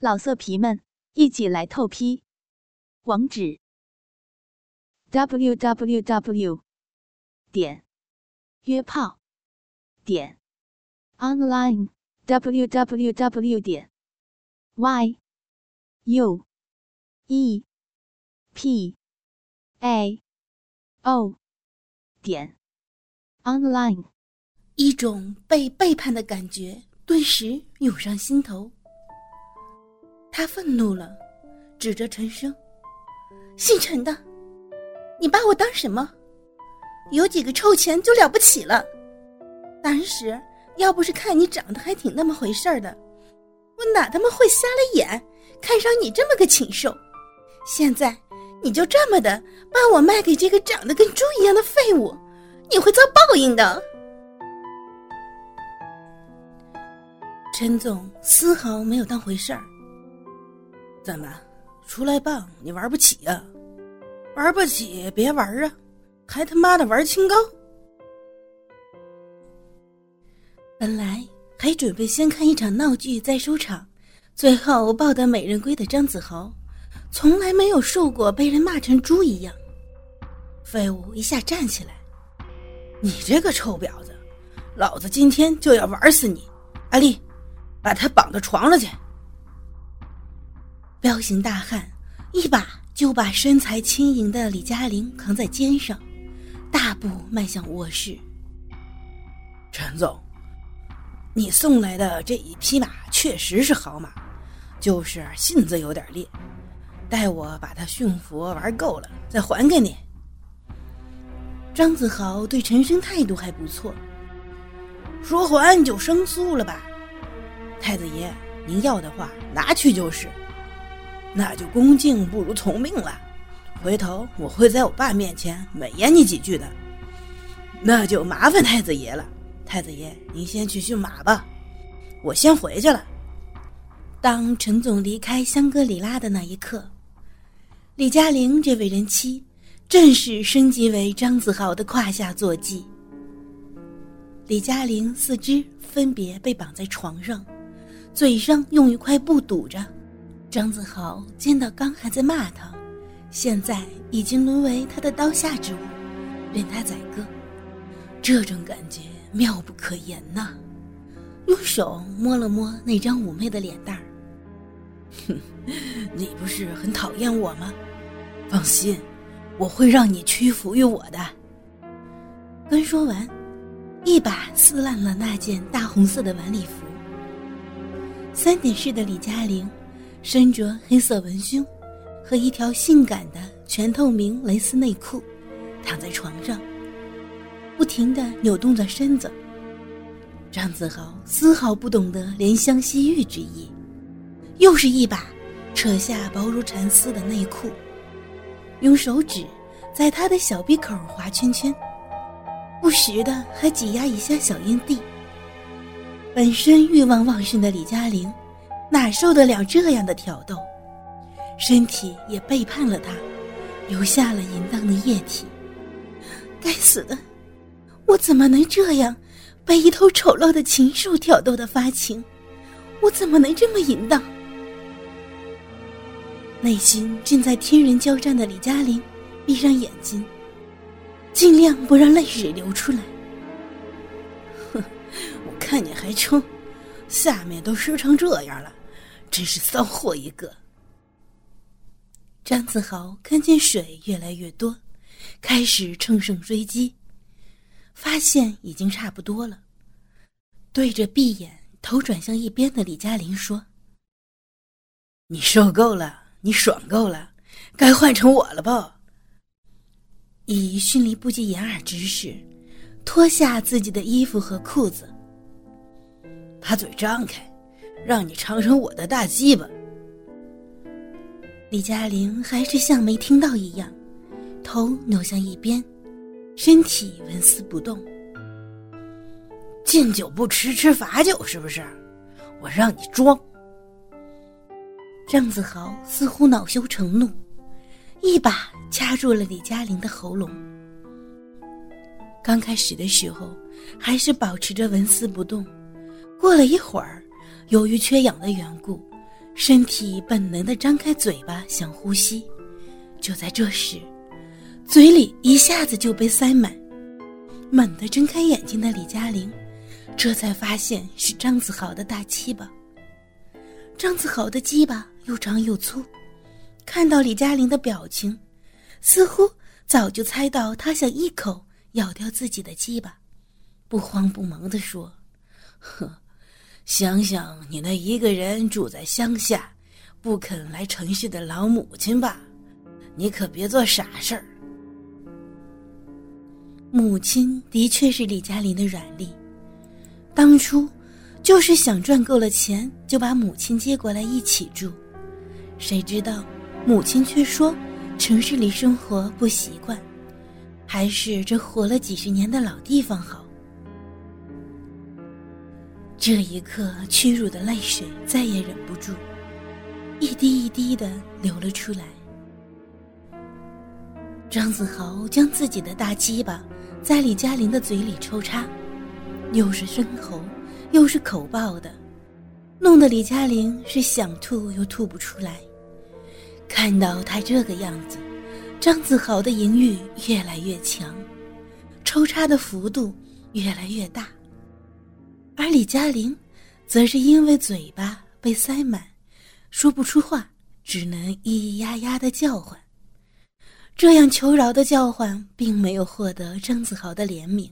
老色皮们，一起来透批！网址：w w w 点约炮点 online w w w 点 y u e p a o 点 online。一种被背叛的感觉顿时涌上心头。他愤怒了，指着陈生：“姓陈的，你把我当什么？有几个臭钱就了不起了？当时要不是看你长得还挺那么回事儿的，我哪他妈会瞎了眼看上你这么个禽兽？现在你就这么的把我卖给这个长得跟猪一样的废物，你会遭报应的。”陈总丝毫没有当回事儿。怎么，出来棒你玩不起呀？玩不起别玩啊，还他妈的玩清高！本来还准备先看一场闹剧再收场，最后抱得美人归的张子豪，从来没有受过被人骂成猪一样。废物一下站起来，你这个臭婊子，老子今天就要玩死你！阿丽，把他绑到床上去。彪形大汉一把就把身材轻盈的李嘉玲扛在肩上，大步迈向卧室。陈总，你送来的这一匹马确实是好马，就是性子有点烈，待我把它驯服玩够了再还给你。张子豪对陈生态度还不错，说还就生疏了吧？太子爷，您要的话拿去就是。那就恭敬不如从命了，回头我会在我爸面前美言你几句的。那就麻烦太子爷了，太子爷您先去驯马吧，我先回去了。当陈总离开香格里拉的那一刻，李嘉玲这位人妻正式升级为张子豪的胯下坐骑。李嘉玲四肢分别被绑在床上，嘴上用一块布堵着。张子豪见到刚还在骂他，现在已经沦为他的刀下之物，任他宰割，这种感觉妙不可言呐！用手摸了摸那张妩媚的脸蛋儿，哼，你不是很讨厌我吗？放心，我会让你屈服于我的。刚说完，一把撕烂了那件大红色的晚礼服。三点式的李嘉玲。身着黑色文胸，和一条性感的全透明蕾丝内裤，躺在床上，不停的扭动着身子。张子豪丝毫不懂得怜香惜玉之意，又是一把扯下薄如蚕丝的内裤，用手指在他的小鼻口划圈圈，不时的还挤压一下小阴蒂。本身欲望旺盛的李嘉玲。哪受得了这样的挑逗？身体也背叛了他，留下了淫荡的液体。该死的，我怎么能这样被一头丑陋的禽兽挑逗的发情？我怎么能这么淫荡？内心正在天人交战的李嘉玲，闭上眼睛，尽量不让泪水流出来。哼，我看你还撑，下面都湿成这样了。真是骚货一个！张子豪看见水越来越多，开始乘胜追击，发现已经差不多了，对着闭眼、头转向一边的李嘉玲说：“你受够了，你爽够了，该换成我了吧？”以迅雷不及掩耳之势，脱下自己的衣服和裤子，把嘴张开。让你尝尝我的大鸡巴！李佳玲还是像没听到一样，头扭向一边，身体纹丝不动。敬酒不吃吃罚酒，是不是？我让你装！张子豪似乎恼羞成怒，一把掐住了李佳玲的喉咙。刚开始的时候，还是保持着纹丝不动，过了一会儿。由于缺氧的缘故，身体本能的张开嘴巴想呼吸。就在这时，嘴里一下子就被塞满。猛地睁开眼睛的李嘉玲，这才发现是张子豪的大鸡巴。张子豪的鸡巴又长又粗，看到李嘉玲的表情，似乎早就猜到他想一口咬掉自己的鸡巴，不慌不忙地说：“呵，想想你那一个人住在乡下，不肯来城市的老母亲吧，你可别做傻事儿。”母亲的确是李嘉林的软肋，当初。就是想赚够了钱，就把母亲接过来一起住。谁知道，母亲却说城市里生活不习惯，还是这活了几十年的老地方好。这一刻，屈辱的泪水再也忍不住，一滴一滴的流了出来。张子豪将自己的大鸡巴在李嘉玲的嘴里抽插，又是深喉。又是口爆的，弄得李嘉玲是想吐又吐不出来。看到他这个样子，张子豪的淫欲越来越强，抽插的幅度越来越大，而李嘉玲，则是因为嘴巴被塞满，说不出话，只能咿咿呀呀的叫唤。这样求饶的叫唤，并没有获得张子豪的怜悯。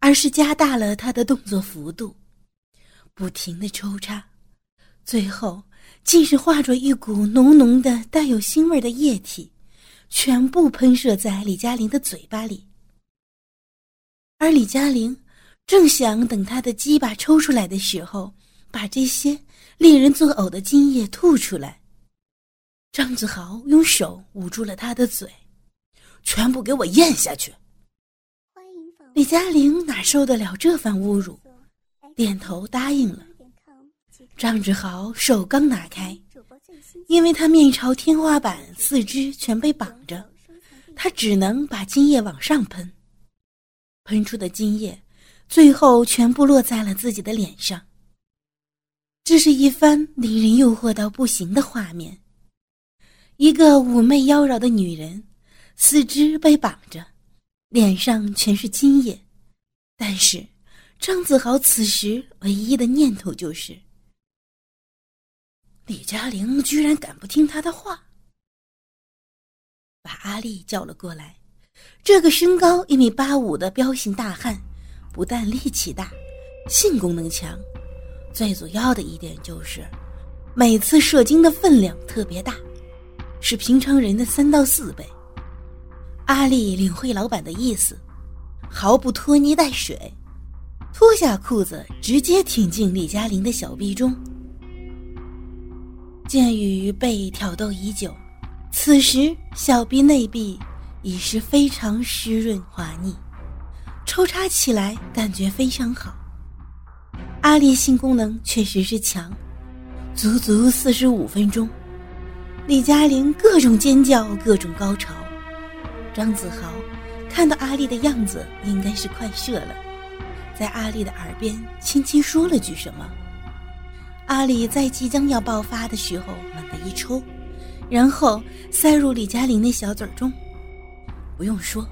而是加大了他的动作幅度，不停的抽插，最后竟是化作一股浓浓的带有腥味的液体，全部喷射在李嘉玲的嘴巴里。而李嘉玲正想等他的鸡巴抽出来的时候，把这些令人作呕的精液吐出来。张子豪用手捂住了他的嘴，全部给我咽下去。李佳玲哪受得了这番侮辱，点头答应了。张志豪手刚拿开，因为他面朝天花板，四肢全被绑着，他只能把精液往上喷。喷出的精液，最后全部落在了自己的脸上。这是一番令人诱惑到不行的画面：一个妩媚妖娆的女人，四肢被绑着。脸上全是精液，但是张子豪此时唯一的念头就是：李嘉玲居然敢不听他的话。把阿丽叫了过来，这个身高一米八五的彪形大汉，不但力气大，性功能强，最主要的一点就是，每次射精的分量特别大，是平常人的三到四倍。阿丽领会老板的意思，毫不拖泥带水，脱下裤子直接挺进李嘉玲的小臂中。鉴于被挑逗已久，此时小臂内壁已是非常湿润滑腻，抽插起来感觉非常好。阿丽性功能确实是强，足足四十五分钟，李嘉玲各种尖叫，各种高潮。张子豪看到阿丽的样子，应该是快射了，在阿丽的耳边轻轻说了句什么。阿丽在即将要爆发的时候，猛地一抽，然后塞入李嘉玲的小嘴中。不用说，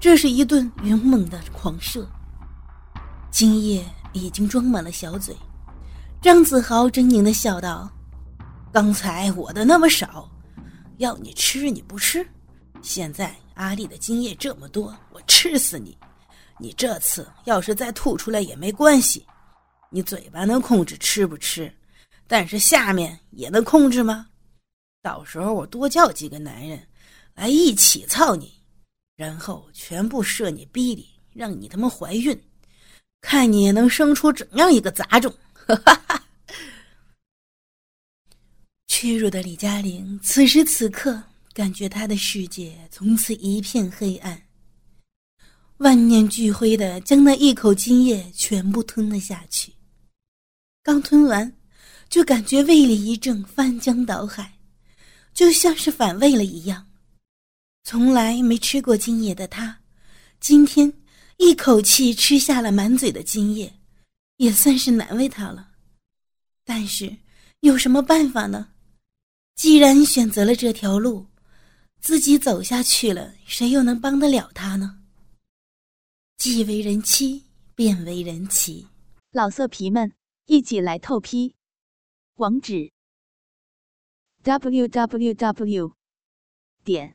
这是一顿勇猛的狂射。精液已经装满了小嘴，张子豪狰狞的笑道：“刚才我的那么少，要你吃你不吃，现在。”阿丽的精液这么多，我吃死你！你这次要是再吐出来也没关系，你嘴巴能控制吃不吃，但是下面也能控制吗？到时候我多叫几个男人来一起操你，然后全部射你逼里，让你他妈怀孕，看你能生出怎样一个杂种！哈哈哈！屈辱的李嘉玲此时此刻。感觉她的世界从此一片黑暗，万念俱灰的将那一口精液全部吞了下去。刚吞完，就感觉胃里一阵翻江倒海，就像是反胃了一样。从来没吃过精液的他，今天一口气吃下了满嘴的精液，也算是难为他了。但是，有什么办法呢？既然选择了这条路，自己走下去了，谁又能帮得了他呢？既为人妻，便为人妻。老色皮们，一起来透批！网址：w w w 点